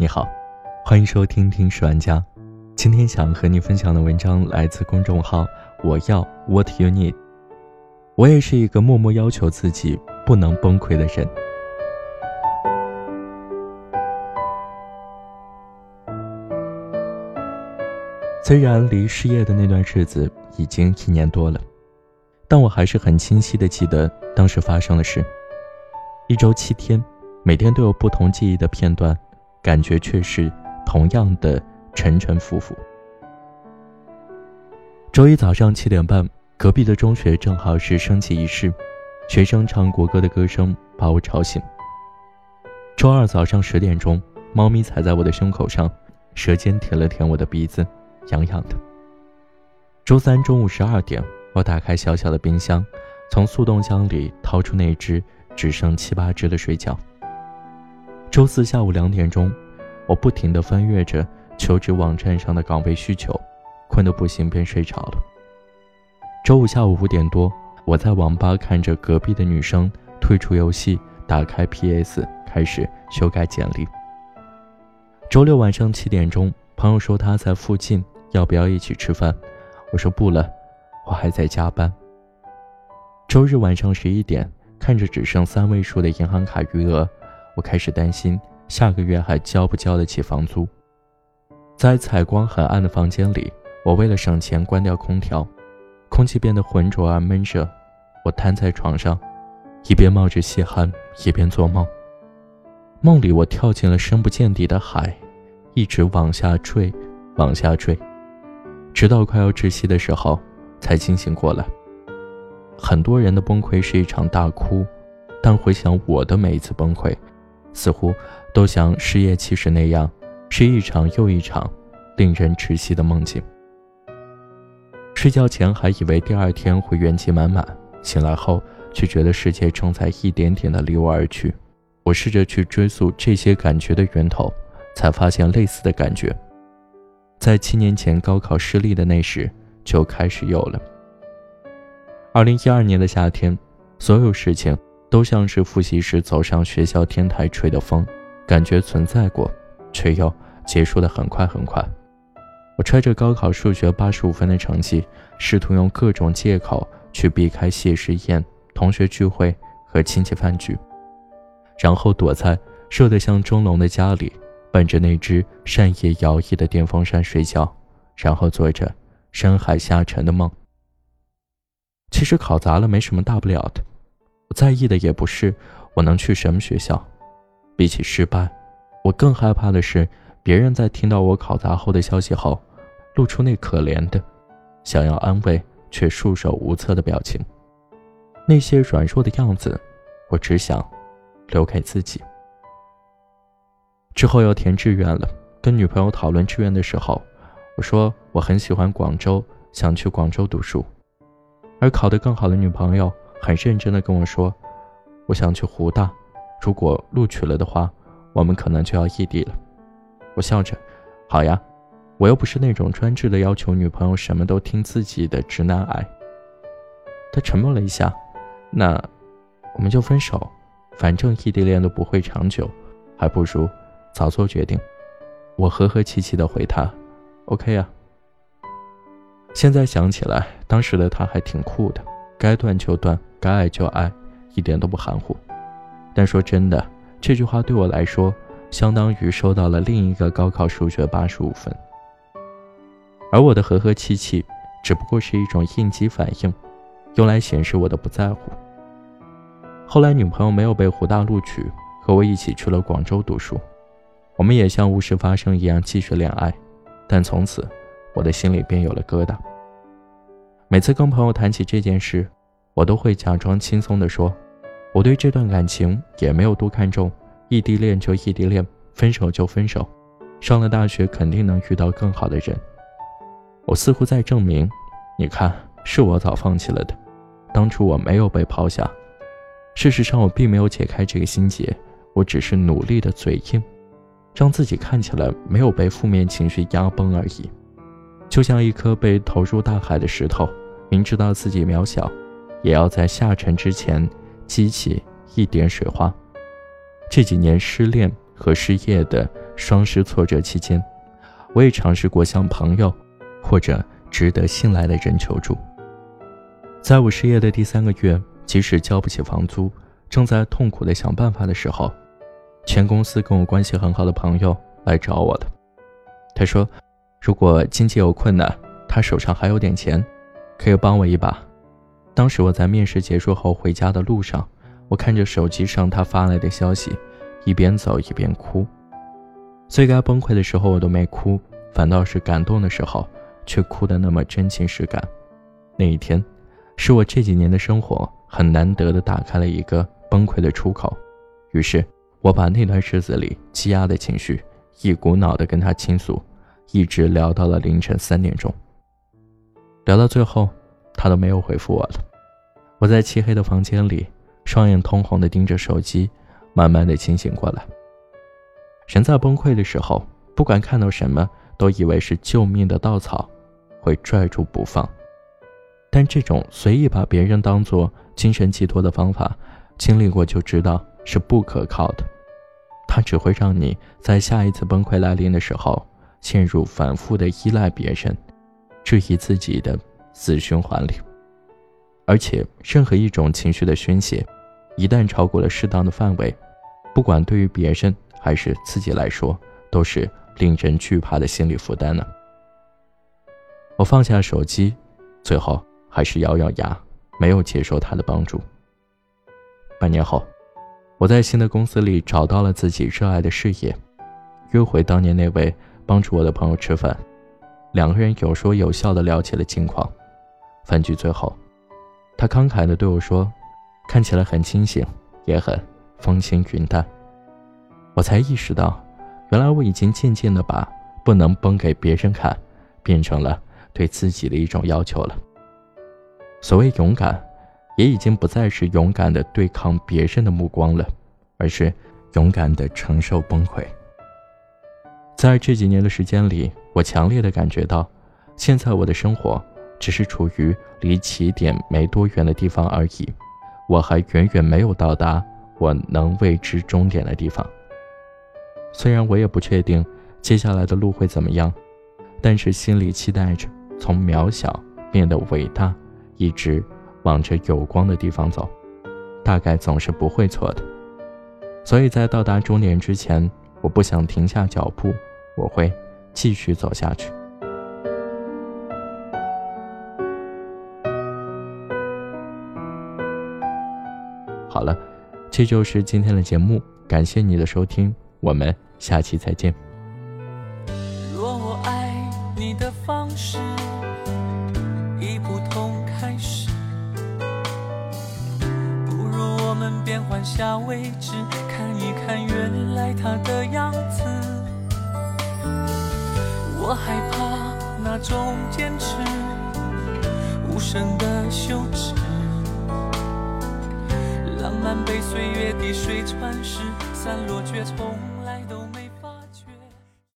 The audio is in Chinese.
你好，欢迎收听《听史玩家》。今天想和你分享的文章来自公众号“我要 What You Need”。我也是一个默默要求自己不能崩溃的人。虽然离失业的那段日子已经一年多了，但我还是很清晰的记得当时发生的事。一周七天，每天都有不同记忆的片段。感觉却是同样的沉沉浮浮。周一早上七点半，隔壁的中学正好是升旗仪式，学生唱国歌的歌声把我吵醒。周二早上十点钟，猫咪踩在我的胸口上，舌尖舔了舔我的鼻子，痒痒的。周三中午十二点，我打开小小的冰箱，从速冻箱里掏出那只只剩七八只的水饺。周四下午两点钟，我不停地翻阅着求职网站上的岗位需求，困得不行，便睡着了。周五下午五点多，我在网吧看着隔壁的女生退出游戏，打开 PS 开始修改简历。周六晚上七点钟，朋友说他在附近，要不要一起吃饭？我说不了，我还在加班。周日晚上十一点，看着只剩三位数的银行卡余额。我开始担心下个月还交不交得起房租。在采光很暗的房间里，我为了省钱关掉空调，空气变得浑浊而闷热。我瘫在床上，一边冒着细汗，一边做梦。梦里我跳进了深不见底的海，一直往下坠，往下坠，直到快要窒息的时候才清醒过来。很多人的崩溃是一场大哭，但回想我的每一次崩溃。似乎都像失业期时那样，是一场又一场令人窒息的梦境。睡觉前还以为第二天会元气满满，醒来后却觉得世界正在一点点的离我而去。我试着去追溯这些感觉的源头，才发现类似的感觉，在七年前高考失利的那时就开始有了。二零一二年的夏天，所有事情。都像是复习时走上学校天台吹的风，感觉存在过，却又结束的很快很快。我揣着高考数学八十五分的成绩，试图用各种借口去避开谢师宴、同学聚会和亲戚饭局，然后躲在热得像钟笼的家里，伴着那只扇叶摇曳的电风扇睡觉，然后做着深海下沉的梦。其实考砸了没什么大不了的。我在意的也不是我能去什么学校，比起失败，我更害怕的是别人在听到我考砸后的消息后，露出那可怜的、想要安慰却束手无策的表情。那些软弱的样子，我只想留给自己。之后要填志愿了，跟女朋友讨论志愿的时候，我说我很喜欢广州，想去广州读书，而考得更好的女朋友。很认真的跟我说：“我想去湖大，如果录取了的话，我们可能就要异地了。”我笑着：“好呀，我又不是那种专制的要求女朋友什么都听自己的直男癌。”他沉默了一下：“那我们就分手，反正异地恋都不会长久，还不如早做决定。”我和和气气的回他：“OK 啊。”现在想起来，当时的他还挺酷的，该断就断。该爱就爱，一点都不含糊。但说真的，这句话对我来说，相当于收到了另一个高考数学八十五分。而我的和和气气，只不过是一种应激反应，用来显示我的不在乎。后来女朋友没有被湖大录取，和我一起去了广州读书，我们也像无事发生一样继续恋爱。但从此，我的心里便有了疙瘩。每次跟朋友谈起这件事，我都会假装轻松地说：“我对这段感情也没有多看重，异地恋就异地恋，分手就分手，上了大学肯定能遇到更好的人。”我似乎在证明，你看，是我早放弃了的，当初我没有被抛下。事实上，我并没有解开这个心结，我只是努力的嘴硬，让自己看起来没有被负面情绪压崩而已。就像一颗被投入大海的石头，明知道自己渺小。也要在下沉之前激起一点水花。这几年失恋和失业的双失挫折期间，我也尝试过向朋友或者值得信赖的人求助。在我失业的第三个月，即使交不起房租，正在痛苦的想办法的时候，前公司跟我关系很好的朋友来找我的。他说，如果经济有困难，他手上还有点钱，可以帮我一把。当时我在面试结束后回家的路上，我看着手机上他发来的消息，一边走一边哭。最该崩溃的时候我都没哭，反倒是感动的时候，却哭得那么真情实感。那一天，是我这几年的生活很难得的打开了一个崩溃的出口。于是，我把那段日子里积压的情绪一股脑的跟他倾诉，一直聊到了凌晨三点钟。聊到最后，他都没有回复我了。我在漆黑的房间里，双眼通红的盯着手机，慢慢的清醒过来。人在崩溃的时候，不管看到什么，都以为是救命的稻草，会拽住不放。但这种随意把别人当做精神寄托的方法，经历过就知道是不可靠的。它只会让你在下一次崩溃来临的时候，陷入反复的依赖别人、质疑自己的死循环里。而且，任何一种情绪的宣泄，一旦超过了适当的范围，不管对于别人，还是自己来说，都是令人惧怕的心理负担呢。我放下手机，最后还是咬咬牙，没有接受他的帮助。半年后，我在新的公司里找到了自己热爱的事业，约回当年那位帮助我的朋友吃饭，两个人有说有笑的聊起了近况。饭局最后，他慷慨的对我说：“看起来很清醒，也很风轻云淡。”我才意识到，原来我已经渐渐的把不能崩给别人看，变成了对自己的一种要求了。所谓勇敢，也已经不再是勇敢的对抗别人的目光了，而是勇敢的承受崩溃。在这几年的时间里，我强烈的感觉到，现在我的生活只是处于离起点没多远的地方而已，我还远远没有到达我能为之终点的地方。虽然我也不确定接下来的路会怎么样，但是心里期待着从渺小变得伟大，一直往着有光的地方走，大概总是不会错的。所以在到达终点之前，我不想停下脚步，我会继续走下去。这就是今天的节目，感谢你的收听。我们下期再见。若我爱你的方式已不同开始，不如我们变换下位置，看一看原来他的样子。我害怕那种坚持，无声的休止。浪漫被岁月滴水穿石，散落却从。